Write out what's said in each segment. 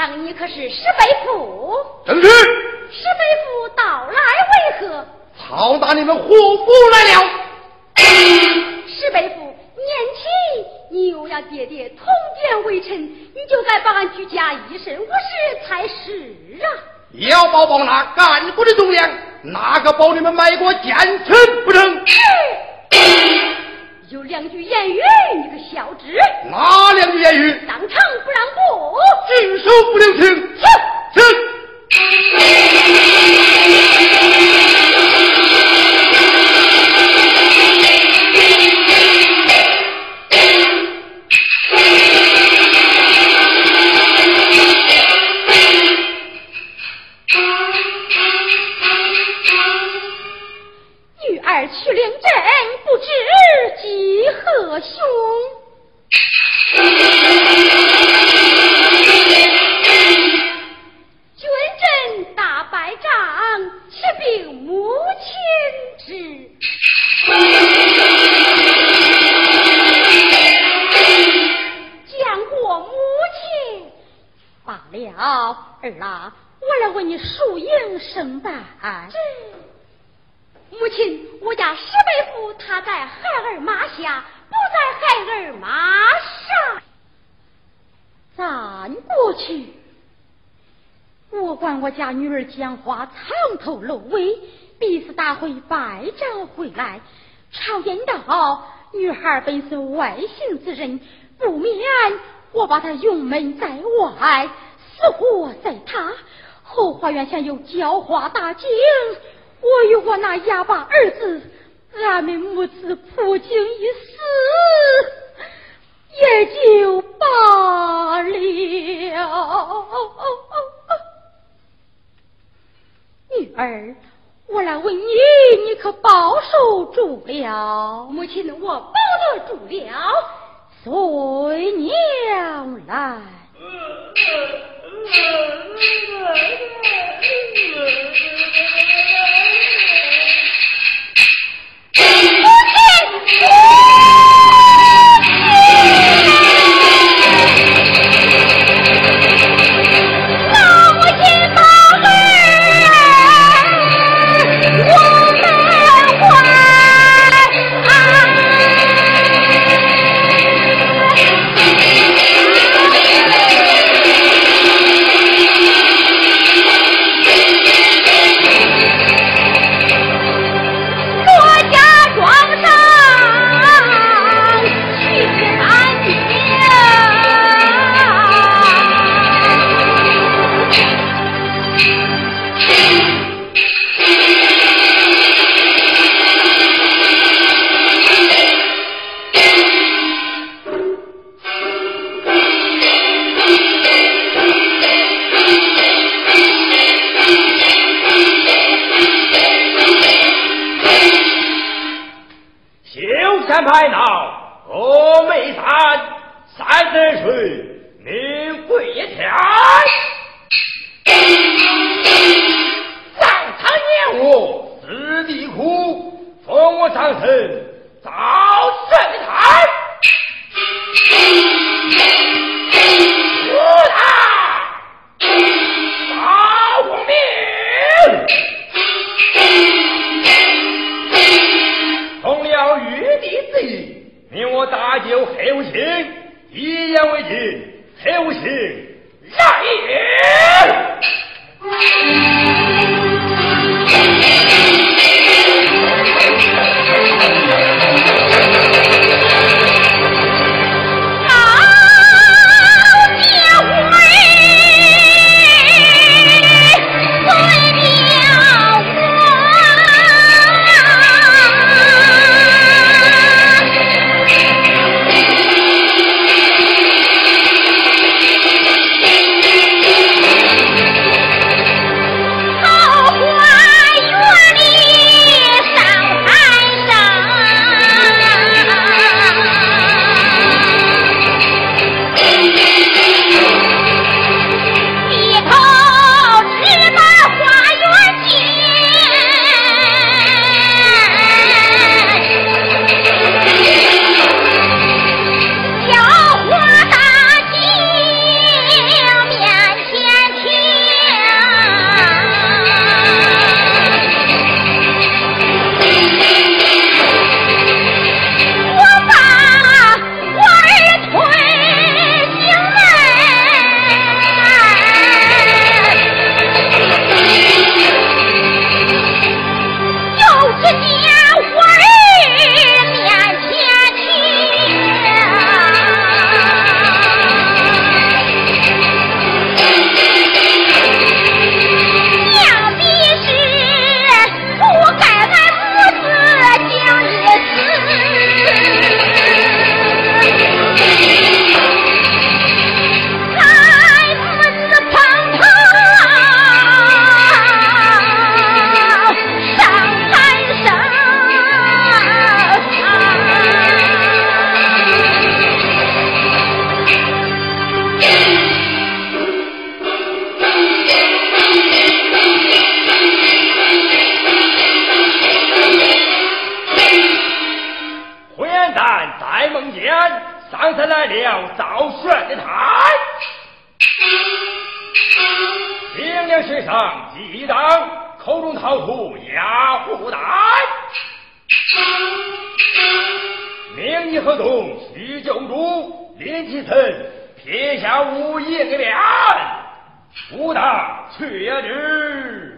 上你可是石贝父？正是。石贝父到来为何？好打你们虎夫来了。石碑父，年轻，你又要爹爹通奸为臣，你就该把俺居家一身无事才是啊！要保保那干部的忠良，哪个保你们卖国奸臣不成？有两句言语，你个小侄？哪两句言语？当场不让步，举手不留情。是是。他在孩儿马下，不在孩儿马上。咱过去，我管我家女儿讲话藏头露尾，必是大会败仗回来。常言道，女孩本是外姓之人，不免我把她用门在外，死活在他。后花园下有浇花大景。我与我那哑巴儿子，俺们母子普京一死也就罢了。女儿我来问你你可保守住了？母亲我保得住了。随娘来。母亲，旦在梦间，上山来了赵玄的台，平凉身上激荡，口中掏出压虎胆。命你何动须救主，临其身撇下无影脸，武大却之。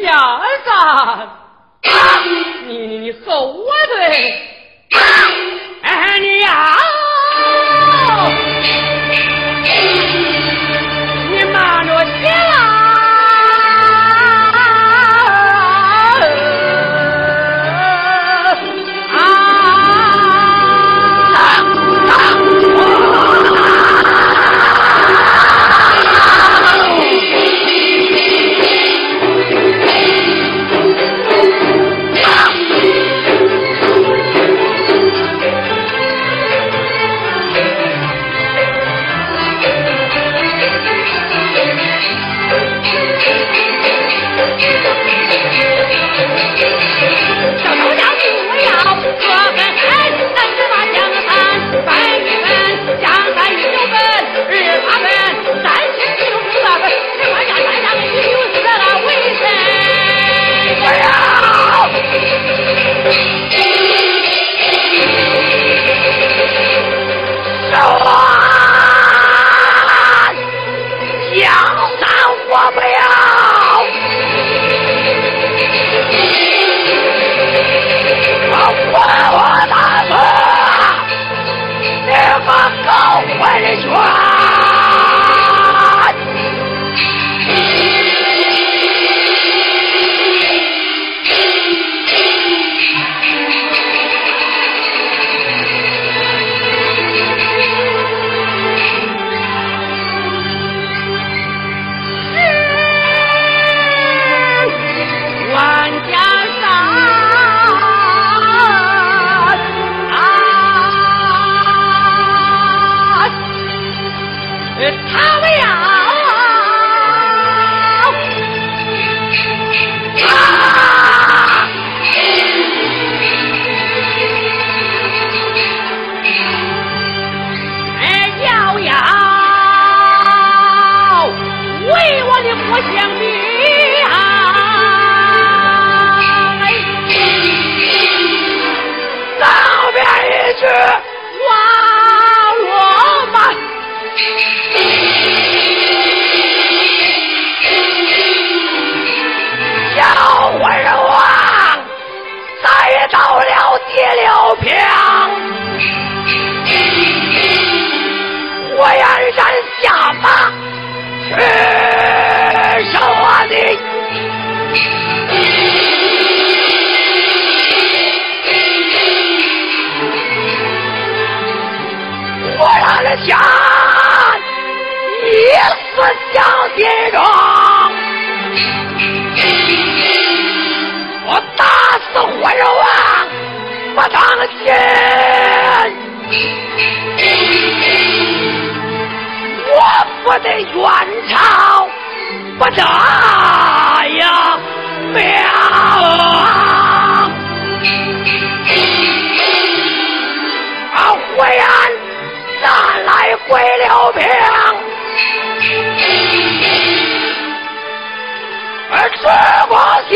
小子，你你你和我对，哎你呀！元朝不得呀，命！啊，淮安咱来回了命，而知我姓。